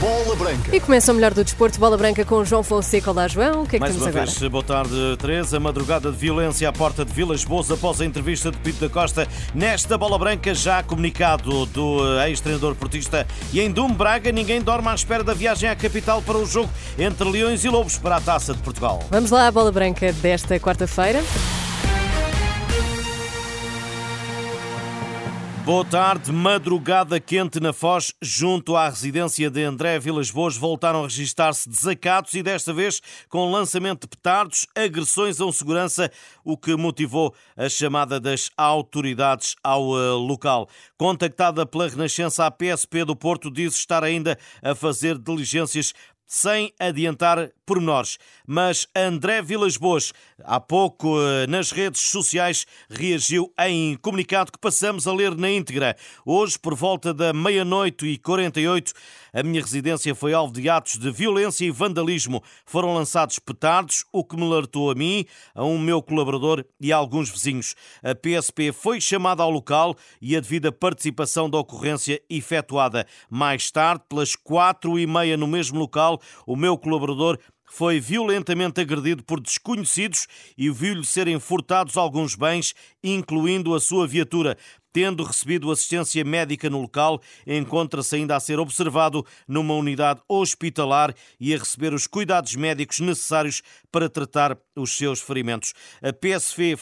Bola Branca. E começa o melhor do desporto, Bola Branca com João Fonseca. Olá, João. O que é que Mais temos uma agora? vez, boa tarde, Teresa. Madrugada de violência à porta de Vilas Boas após a entrevista de Pinto da Costa. Nesta Bola Branca, já comunicado do eh, ex-treinador portista. E em Dum Braga, ninguém dorme à espera da viagem à capital para o jogo entre Leões e Lobos para a Taça de Portugal. Vamos lá à Bola Branca desta quarta-feira. Boa tarde, madrugada quente na Foz, junto à residência de André Vilas Boas, voltaram a registrar-se desacatos e desta vez com lançamento de petardos, agressões a um segurança, o que motivou a chamada das autoridades ao eh, local. Contactada pela Renascença, a PSP do Porto diz estar ainda a fazer diligências sem adiantar pormenores. Mas André Vilas Boas, há pouco eh, nas redes sociais, reagiu em comunicado que passamos a ler na íntegra. Hoje, por volta da meia-noite e 48, a minha residência foi alvo de atos de violência e vandalismo. Foram lançados petardos, o que me alertou a mim, a um meu colaborador e a alguns vizinhos. A PSP foi chamada ao local e a devida participação da ocorrência efetuada. Mais tarde, pelas quatro e meia no mesmo local, o meu colaborador foi violentamente agredido por desconhecidos e viu-lhe serem furtados alguns bens, incluindo a sua viatura. Tendo recebido assistência médica no local, encontra-se ainda a ser observado numa unidade hospitalar e a receber os cuidados médicos necessários para tratar os seus ferimentos. A PSV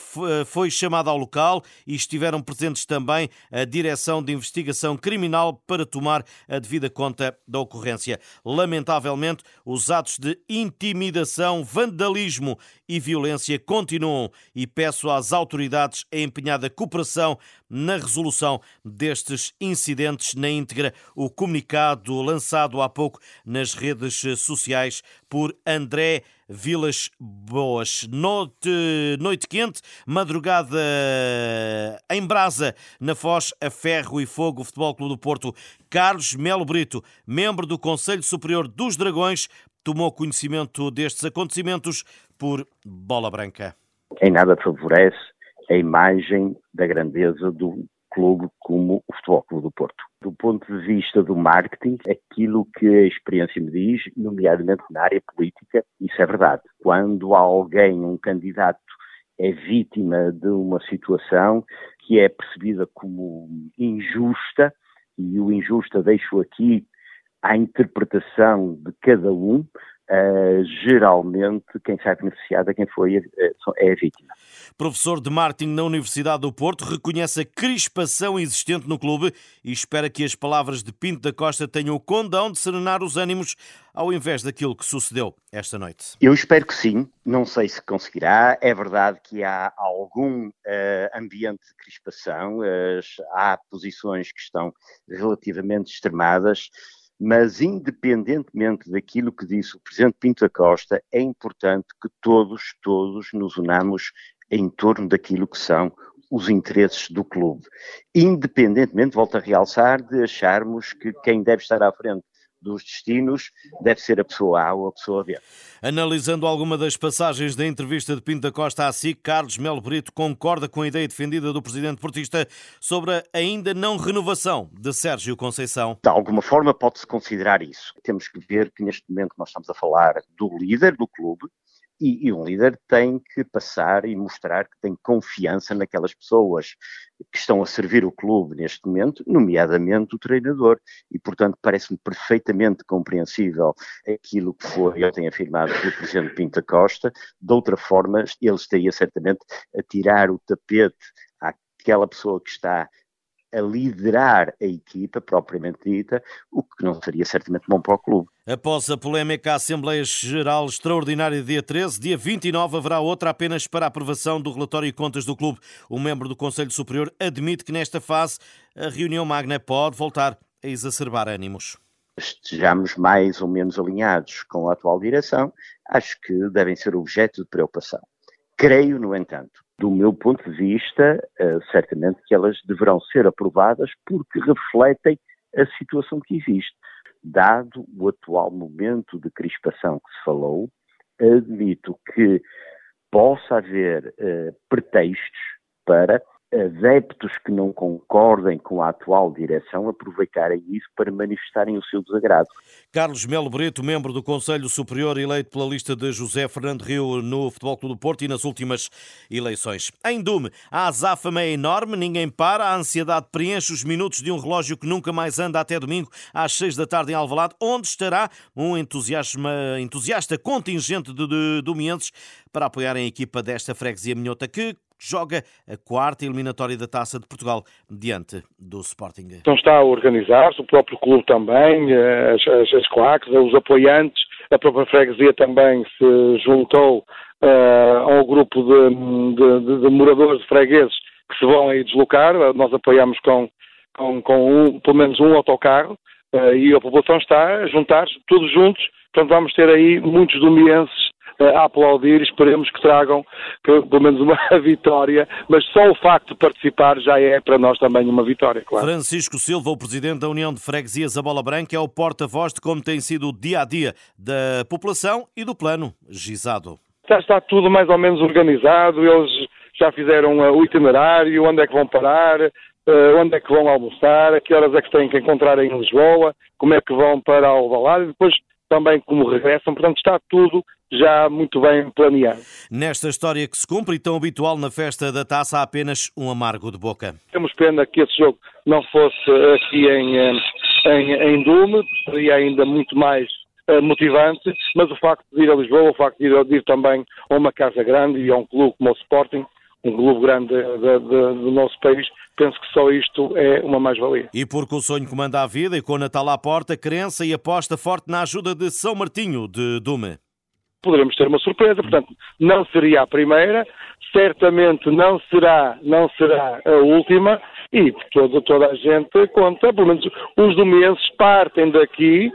foi chamada ao local e estiveram presentes também a Direção de Investigação Criminal para tomar a devida conta da ocorrência. Lamentavelmente, os atos de intimidação, vandalismo e violência continuam e peço às autoridades a empenhada cooperação na resolução destes incidentes na íntegra. O comunicado lançado há pouco nas redes sociais por André Vilas Boas. Noite, noite quente, madrugada em brasa, na Foz, a Ferro e Fogo, Futebol Clube do Porto. Carlos Melo Brito, membro do Conselho Superior dos Dragões, tomou conhecimento destes acontecimentos por bola branca. Em nada favorece a imagem da grandeza do clube como o Futebol Clube do Porto. Do ponto de vista do marketing, aquilo que a experiência me diz, nomeadamente na área política, isso é verdade. Quando alguém, um candidato, é vítima de uma situação que é percebida como injusta, e o injusta deixo aqui à interpretação de cada um, Uh, geralmente quem sai beneficiado é quem foi uh, é a vítima. Professor de marketing na Universidade do Porto reconhece a crispação existente no clube e espera que as palavras de Pinto da Costa tenham o condão de serenar os ânimos ao invés daquilo que sucedeu esta noite. Eu espero que sim, não sei se conseguirá. É verdade que há algum uh, ambiente de crispação, há posições que estão relativamente extremadas mas independentemente daquilo que disse o Presidente Pinto da Costa, é importante que todos, todos nos unamos em torno daquilo que são os interesses do clube. Independentemente, volto a realçar, de acharmos que quem deve estar à frente dos destinos deve ser a pessoa A ou a pessoa B. Analisando alguma das passagens da entrevista de Pinto da Costa à SIC, Carlos Melo Brito concorda com a ideia defendida do presidente portista sobre a ainda não renovação de Sérgio Conceição. De alguma forma pode-se considerar isso. Temos que ver que neste momento nós estamos a falar do líder do clube, e, e, um líder tem que passar e mostrar que tem confiança naquelas pessoas que estão a servir o clube neste momento, nomeadamente o treinador. E, portanto, parece-me perfeitamente compreensível aquilo que foi ontem afirmado pelo Presidente Pinta Costa. De outra forma, ele estaria certamente a tirar o tapete àquela pessoa que está a liderar a equipa propriamente dita, o que não seria certamente bom para o clube. Após a polémica Assembleia Geral Extraordinária dia 13, dia 29 haverá outra apenas para a aprovação do relatório e contas do clube. O membro do Conselho Superior admite que nesta fase a reunião magna pode voltar a exacerbar ânimos. Estejamos mais ou menos alinhados com a atual direção, acho que devem ser objeto de preocupação. Creio, no entanto, do meu ponto de vista, uh, certamente que elas deverão ser aprovadas porque refletem a situação que existe. Dado o atual momento de crispação que se falou, admito que possa haver uh, pretextos para adeptos que não concordem com a atual direção aproveitarem isso para manifestarem o seu desagrado. Carlos Melo Brito, membro do Conselho Superior, eleito pela lista de José Fernando Rio no Futebol Clube do Porto e nas últimas eleições. Em Dume, a azáfama é enorme, ninguém para, a ansiedade preenche os minutos de um relógio que nunca mais anda até domingo às seis da tarde em Alvalade, onde estará um entusiasta contingente de, de domienses para apoiarem a equipa desta freguesia minhota que joga a quarta eliminatória da Taça de Portugal diante do Sporting. Então está a organizar-se, o próprio clube também, eh, as, as, as claques, os apoiantes, a própria freguesia também se juntou uh, ao grupo de, de, de, moradores de fregueses que se vão aí deslocar. Nós apoiamos com, com, com um, pelo menos um autocarro uh, e a população está a juntar-se, todos juntos. Portanto, vamos ter aí muitos domienses a aplaudir. Esperemos que tragam pelo menos uma vitória, mas só o facto de participar já é para nós também uma vitória, claro. Francisco Silva, o presidente da União de Freguesias A Bola Branca, é o porta-voz de como tem sido o dia a dia da população e do plano Gisado. Já está tudo mais ou menos organizado, eles já fizeram uh, o itinerário, onde é que vão parar, uh, onde é que vão almoçar, a que horas é que têm que encontrar em Lisboa, como é que vão para Alvalade, e depois também como regressam, portanto está tudo já muito bem planeado. Nesta história que se cumpre e tão habitual na festa da taça, há apenas um amargo de boca. Temos pena que esse jogo não fosse aqui em, eh, em, em Dume, seria ainda muito mais uh, motivante, mas o facto de ir a Lisboa, o facto de ir, de ir, também a uma casa grande e a um clube como o Sporting, um clube grande de, de, de, do nosso país, penso que só isto é uma mais-valia. E porque o sonho comanda a vida e com o Natal à porta, crença e aposta forte na ajuda de São Martinho de Dume poderemos ter uma surpresa. Portanto, não seria a primeira, certamente não será, não será a última e toda, toda a gente conta, pelo menos os domenses partem daqui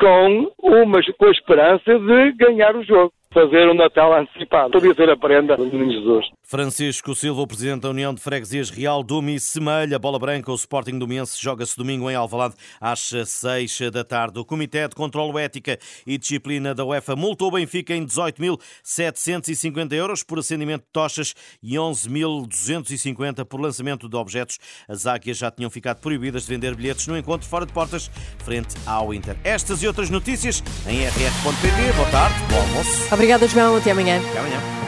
com, uma, com a esperança de ganhar o jogo fazer um Natal antecipado. Podia ser a prenda do Menino Jesus. Francisco Silva, o Presidente da União de Freguesias Real Dumi Semelha, bola branca, o Sporting Domense joga-se domingo em Alvalade às 6 da tarde. O Comitê de Controlo Ética e Disciplina da UEFA multou o Benfica em 18.750 euros por acendimento de tochas e 11.250 por lançamento de objetos. As águias já tinham ficado proibidas de vender bilhetes no encontro fora de portas frente ao Inter. Estas e outras notícias em rr.pt. Boa tarde, bom almoço. Obrigada, João. Até amanhã. Até amanhã.